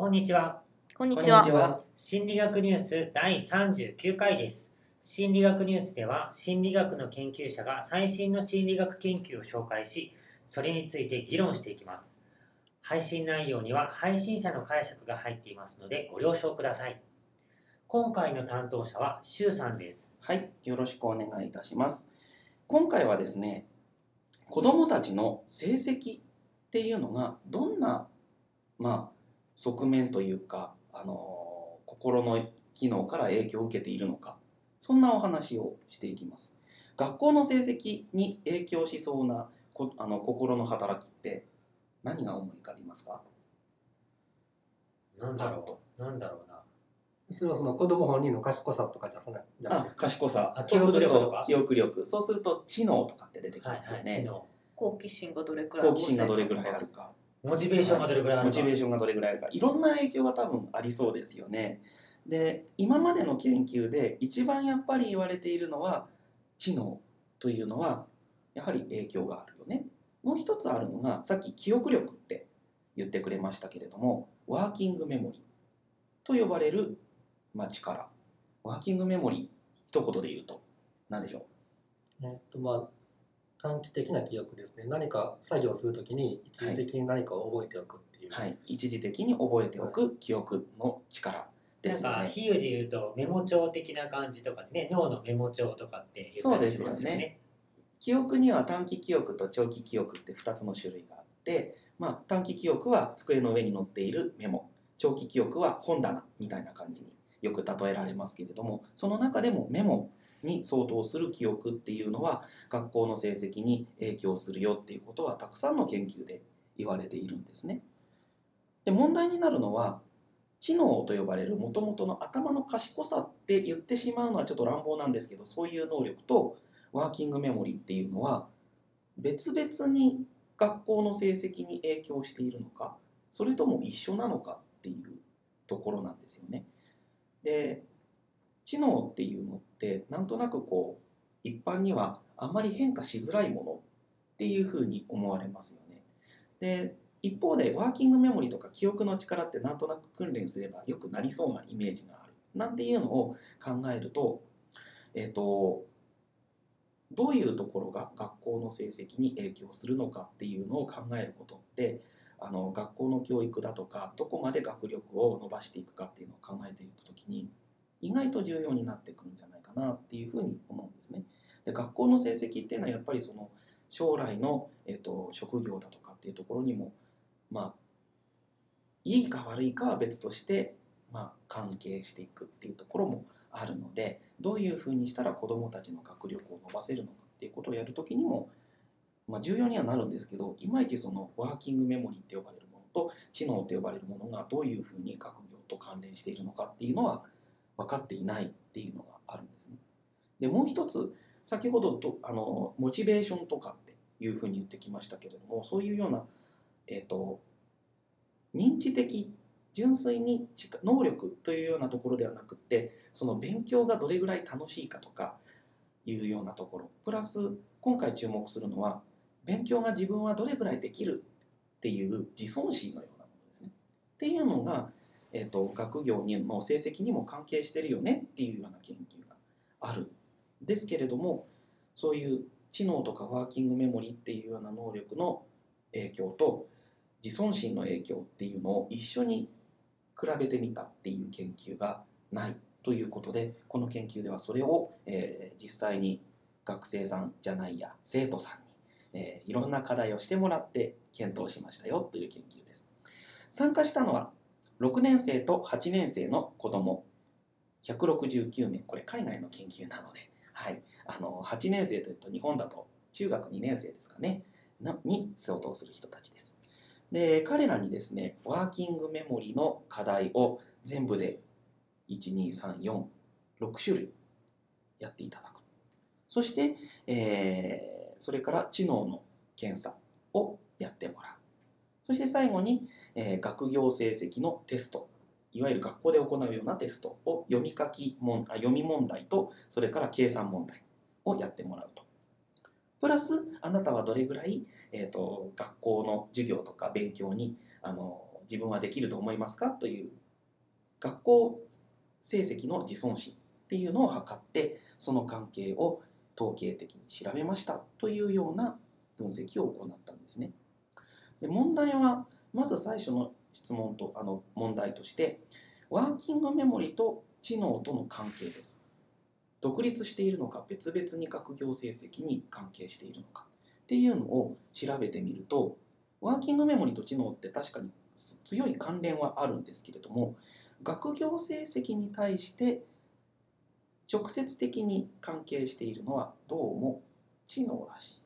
こんにちは。こんにちは。は。心理学ニュース第39回です。心理学ニュースでは、心理学の研究者が最新の心理学研究を紹介し、それについて議論していきます。配信内容には配信者の解釈が入っていますので、ご了承ください。今回の担当者は、シュウさんです。はい、よろしくお願いいたします。今回はですね、子どもたちの成績っていうのがどんな、まあ、側面というか、あの心の機能から影響を受けているのか、そんなお話をしていきます。学校の成績に影響しそうなこあの心の働きって何が思い浮かびますか？なんだろう。なんだろうな。それはその子供本人の賢さとかじゃない？じゃないあですか。賢さ記憶力とか？記憶力そうすると知能とかって出てきはいますよはい。知ね、能。好奇心がどれくらい好奇心がどれぐらいあるかモチベーションがどれくらいあるか。モチベーションがどれぐらいあるか。いろんな影響が多分ありそうですよね。で今までの研究で一番やっぱり言われているのは知能というのはやはり影響があるよね。もう一つあるのがさっき記憶力って言ってくれましたけれどもワーキングメモリと呼ばれる、まあ、力。ワーキングメモリ一言で言うと。何でしょう？えっとまあ短期的な記憶ですね。何か作業するときに一時的に何かを覚えておくっていう。はい、一時的に覚えておく記憶の力ですよなんか、ね。比喩で言うとメモ帳的な感じとかでね、脳のメモ帳とかって言ったりしますよね。記憶には短期記憶と長期記憶って2つの種類があって、まあ、短期記憶は机の上に載っているメモ長期記憶は本棚みたいな感じによく例えられますけれどもその中でもメモに相当する記憶っていうのは学校の成績に影響するよっていうことはたくさんの研究で言われているんですね。で問題になるのは知能と呼ばれるもともとの頭の賢さって言ってしまうのはちょっと乱暴なんですけどそういう能力とワーキングメモリーっていうのは別々に学校の成績に影響しているのかそれとも一緒なのかっていうところなんですよね。で知能っていうのってなんとなくこう一般にはあまり変化しづらいものっていうふうに思われますよね。で一方でワーキングメモリとか記憶の力ってなんとなく訓練すればよくなりそうなイメージがあるなんていうのを考えるとえっ、とどういうところが学校の成績に影響するのかっていうのを考えることってあの学校の教育だとかどこまで学力を伸ばしていくかっていうのを考えていくときに意外と重要になってくるんじゃないかなっていうふうに思うんですね。で学校の成績っていうのはやっぱりその将来の、えっと職業だとかっていうところにもまあいいか悪いかは別として、まあ、関係していくっていうところもあるのでどういうふうにしたら子どもたちの学力を伸ばせるのかっていうことをやるときにも、まあ、重要にはなるんですけどいまいちそのワーキングメモリーって呼ばれるものと知能と呼ばれるものがどういうふうに学業と関連しているのかっていうのは分かっていないっていうのが。でもう一つ先ほどとあのモチベーションとかっていうふうに言ってきましたけれどもそういうような、えー、と認知的純粋に能力というようなところではなくってその勉強がどれぐらい楽しいかとかいうようなところプラス今回注目するのは勉強が自分はどれぐらいできるっていう自尊心のようなものですね。っていうのが、えー、と学業にの成績にも関係してるよねっていうような研究があるですけれどもそういう知能とかワーキングメモリっていうような能力の影響と自尊心の影響っていうのを一緒に比べてみたっていう研究がないということでこの研究ではそれを、えー実際に学生さんじゃないや生徒さんに、えーいろんな課題をしてもらって検討しましたよという研究です。参加したのは6年生と8年生の子ども169名。これ海外の研究なので、はい、あの8年生というと日本だと中学2年生ですかね。に相当する人たちです。で彼らにですねワーキングメモリの課題を全部で12346種類やっていただく。そして、えーそれから知能の検査をやってもらう。そして最後に、えー学業成績のテストいわゆる学校で行うようなテストを読み書き問あ読み問題とそれから計算問題をやってもらうと。プラスあなたはどれぐらい、えー、と学校の授業とか勉強にあの自分はできると思いますか？という学校成績の自尊心っていうのを測ってその関係を統計的に調べました。というような分析を行ったんですね。で問題はまず最初の質問とあの問題としてワーキングメモリと知能との関係です。独立しているのか別々に学業成績に関係しているのかっていうのを調べてみるとワーキングメモリと知能って確かに強い関連はあるんですけれども学業成績に対して直接的に関係しているのはどうも知能らしい。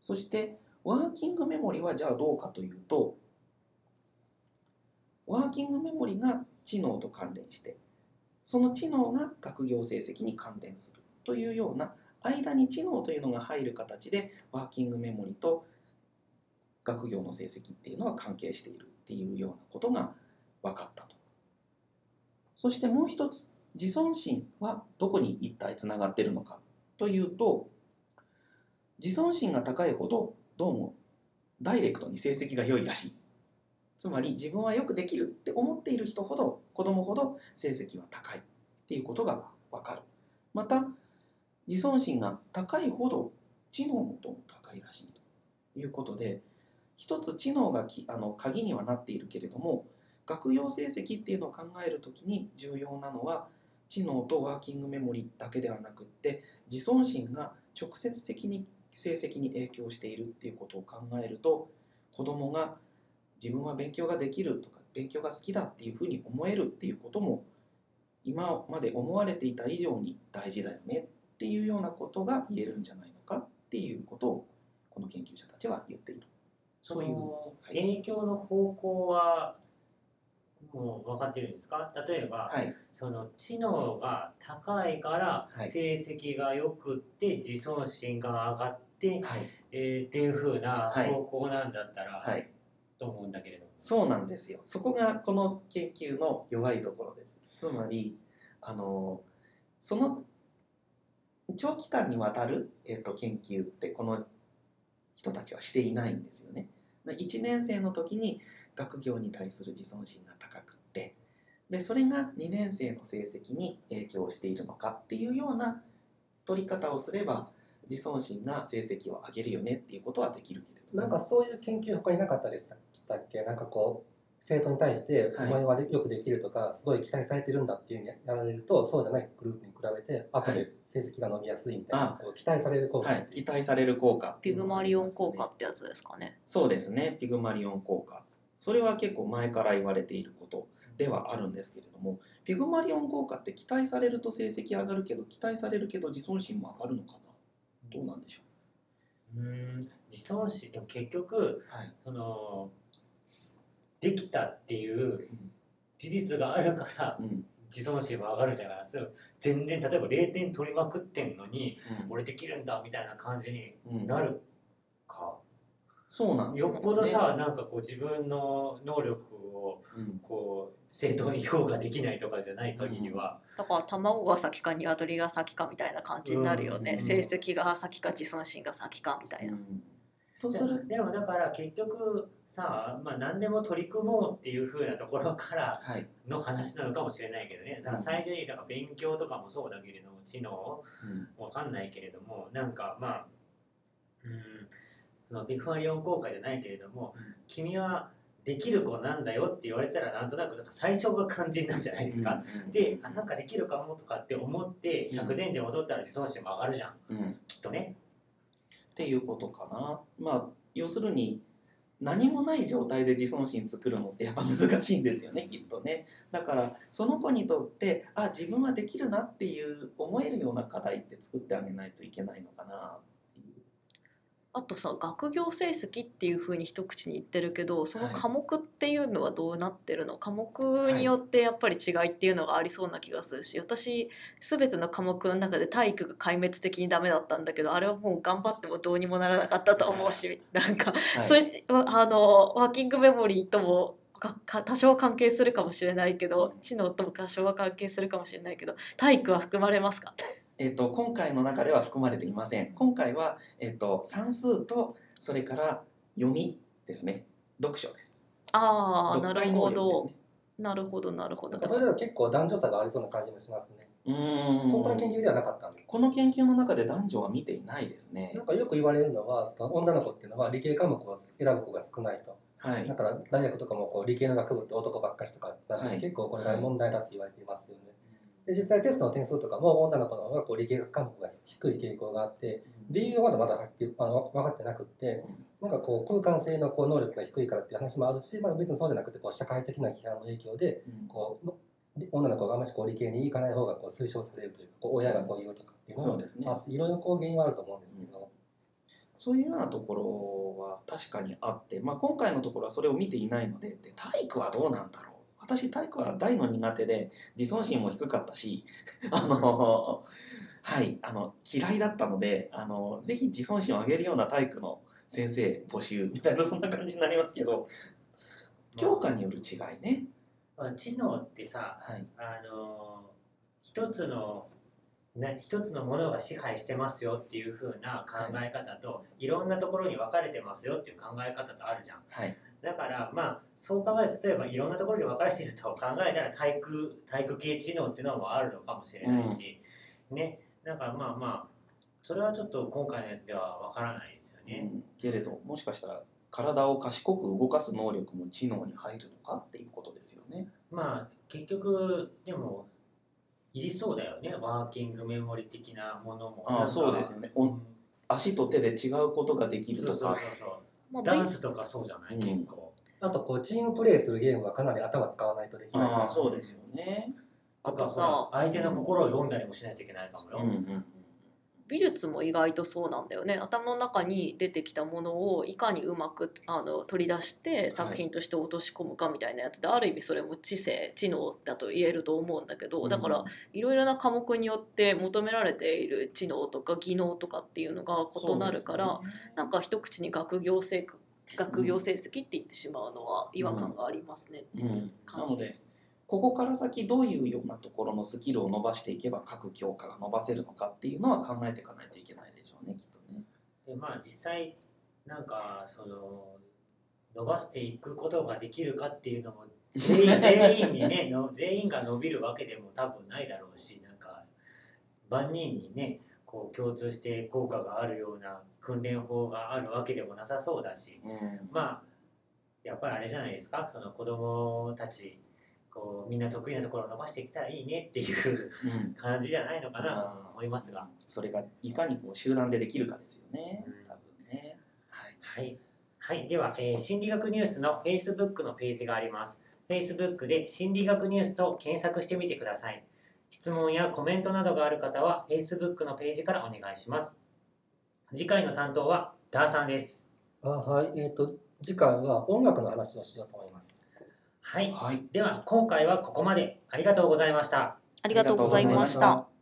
そしてワーキングメモリはじゃあどうかというとワーキングメモリが知能と関連してその知能が学業成績に関連するというような間に知能というのが入る形でワーキングメモリと学業の成績っていうのは関係しているっていうようなことが分かったと。そしてもう一つ自尊心はどこに一体つながっているのかというと自尊心が高いほどどうもダイレクトに成績が良いらしい。つまり自分はよくできるって思っている人ほど子供ほど成績は高いっていうことが分かる。また自尊心が高いほど知能もどうも高いらしいということで一つ知能がきあの鍵にはなっているけれども学業成績っていうのを考えるときに重要なのは知能とワーキングメモリだけではなくって自尊心が直接的に成績に影響しているっていうことを考えると子供が自分は勉強ができるとか勉強が好きだっていうふうに思えるっていうことも今まで思われていた以上に大事だよねっていうようなことが言えるんじゃないのかっていうことをこの研究者たちは言っている。そういう影響の方向はもう分かってるんですか？例えば、はい、その知能が高いからはい成績が良くって自尊心が上がって、はい、えーっていう風なはい方向なんだったら、はい、と思うんだけれども。そうなんですよ。そこがこの研究の弱いところです。つまり、あのその長期間にわたる、えー、と研究ってこの人たちはしていないんですよね。1年生の時に学業に対する自尊心が高くってでそれが2年生の成績に影響しているのかっていうような取り方をすれば自尊心が成績を上げるよねっていうことはできるけれども。なんかそういう研究他になかったでしたっけ？なんかこう生徒に対して「はい。お前はよくできる」とかすごい期待されてるんだっていうふうにやられるとそうじゃないグループに比べて後で成績が伸びやすいみたいな、あこう期待される効果。はい、期待される効果ピグマリオン効果ってやつですかね。そうですね。ピグマリオン効果それは結構前から言われていることではあるんですけれどもピグマリオン効果って期待されると成績上がるけど期待されるけど自尊心も上がるのかな？どうなんでしょう？ーん自尊心でも結局うはい。そのできたっていう事実があるからうん。自尊心も上がるじゃないですか。全然例えば0点取りまくってんのに俺できるんだみたいな感じにうんうん。なるか、そうなんよっぽどさなんかこう自分の能力をうん。こう正当に評価できないとかじゃない限りは、だから卵が先か鶏が先かみたいな感じになるよね。うん。成績が先か自尊心が先かみたいな。うん。とするでもだから結局さ、まあ、何でも取り組もうっていう風なところからはい、の話なのかもしれないけどね。だから最初にだから勉強とかもそうだけれども知能うん。わかんないけれどもなんかまあうんそのビッグマリオン効果じゃないけれども、うん君はできる子なんだよって言われたらなんとなく最初が肝心なんじゃないですか、うんであなんかできるかもとかって思って100点で戻ったら自尊心も上がるじゃんうんきっとねっていうことかな。まあ要するに何もない状態で自尊心作るのってやっぱ難しいんですよねきっとね。だからその子にとってあ自分はできるなっていう思えるような課題って作ってあげないといけないのかなっ。あとさ学業成績っていうふうに一口に言ってるけどそのはい科目っていうのはどうなってるの、科目によってやっぱり違いっていうのがありそうな気がするし私全ての科目の中で体育が壊滅的にダメだったんだけどあれはもう頑張ってもどうにもならなかったと思うしなんかはい。それあのワーキングメモリーとも多少関係するかもしれないけど知能とも多少は関係するかもしれないけど体育は含まれますか？えっと今回の中では含まれていません。今回は、えっと算数とそれから読みですね。読書です。ああなるほどね。なるほどなるほどそれでは結構男女差がありそうな感じもしますね。うーんスコープの研究ではなかったんです。この研究の中で男女は見ていないですねな。んかよく言われるのは、その女の子っていうのは理系科目を選ぶ子が少ないと。はいだ。から大学とかもこう理系の学部って男ばっかしとかなって、はい結構これが問題だって言われていますよね。で実際テストの点数とかも女の子の方がこう理系科目が低い傾向があって理由はまだまだはっきりあの分かってなくってなんかこう空間性のこう能力が低いからっていう話もあるし、まあ、別にそうじゃなくてこう社会的な批判の影響でうん。こう女の子があんまりこう理系に行かない方がこう推奨されるというかこう親がそう言うとかっていうのも、そうですね。まあ、いろいろこう原因はあると思うんですけど、そういうようなところは確かにあって、まあ、今回のところはそれを見ていないのでで体育はどうなんだろう私体育は大の苦手で自尊心も低かったし あのはいあの嫌いだったのであのぜひ自尊心を上げるような体育の先生募集みたいな そんな感じになりますけど教科による違いね。まあ、知能ってさはい。あの一つのな一つのものが支配してますよっていう風な考え方と、い、ろんなところに分かれてますよっていう考え方とあるじゃん。はいだからまあそう考えると例えばいろんなところに分かれてると考えたら体育体育系知能っていうのもあるのかもしれないし、ねだからまあまあそれはちょっと今回のやつでは分からないですよね。うんけれどもしかしたら体を賢く動かす能力も知能に入るのかっていうことですよね。まあ結局でもいりそうだよねワーキングメモリ的なものもあそうですよね。おうん足と手で違うことができるとかそうそう。そうそうまあダンスとかそうじゃない、うん。結構。あとこうチームプレーするゲームはかなり頭使わないとできないから。そうですよね。あととかささ相手の心を読んだりもしないといけないかもよ、うんうん美術も意外とそうなんだよね。頭の中に出てきたものをいかにうまくあの取り出して作品として落とし込むかみたいなやつで、ある意味それも知性知能だと言えると思うんだけどだからいろいろな科目によって求められている知能とか技能とかっていうのが異なるから、なんか一口に学業成学業成績って言ってしまうのは違和感がありますねっていう感じです。ここから先どういうようなところのスキルを伸ばしていけば各教科が伸ばせるのかっていうのは考えていかないといけないでしょうねきっとね。でまあ実際なんかその伸ばしていくことができるかっていうのも全員全員にね の全員が伸びるわけでも多分ないだろうしなんか万人にねこう共通して効果があるような訓練法があるわけでもなさそうだしうんまあやっぱりあれじゃないですかその子供たちこうみんな得意なところを伸ばしていったらいいねっていううん感じじゃないのかなと思いますが。それがいかにこう集団でできるかですよねうん多分ね。はいはい。はい。では、えー心理学ニュースの Facebook のページがあります。Facebook で心理学ニュースと検索してみてください。質問やコメントなどがある方は Facebook のページからお願いします。次回の担当はダーさんです。あはい、えっ、と次回は音楽の話をしようと思います。はい。はいでは、今回はここまで。ありがとうございました。ありがとうございました。